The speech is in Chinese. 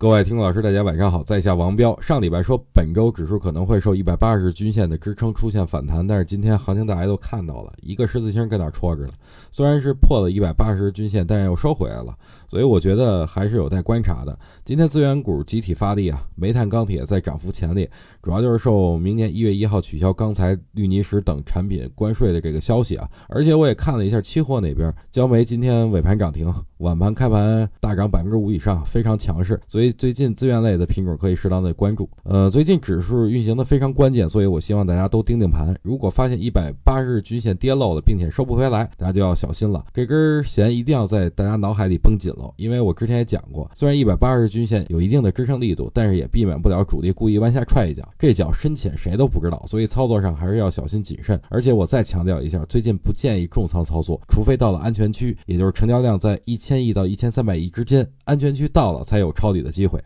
各位听众老师，大家晚上好，在下王彪。上礼拜说本周指数可能会受一百八十均线的支撑出现反弹，但是今天行情大家都看到了，一个十字星搁那戳着呢。虽然是破了一百八十均线，但是又收回来了，所以我觉得还是有待观察的。今天资源股集体发力啊，煤炭、钢铁在涨幅前列，主要就是受明年一月一号取消钢材、氯泥石等产品关税的这个消息啊。而且我也看了一下期货那边，焦煤今天尾盘涨停，晚盘开盘大涨百分之五以上，非常强势，所以。最近资源类的品种可以适当的关注。呃，最近指数运行的非常关键，所以我希望大家都盯盯盘。如果发现一百八十日均线跌漏了，并且收不回来，大家就要小心了。这根弦一定要在大家脑海里绷紧了，因为我之前也讲过，虽然一百八十日均线有一定的支撑力度，但是也避免不了主力故意弯下踹一脚。这脚深浅谁都不知道，所以操作上还是要小心谨慎。而且我再强调一下，最近不建议重仓操作，除非到了安全区，也就是成交量在一千千亿到一千三百亿之间，安全区到了才有抄底的。机会。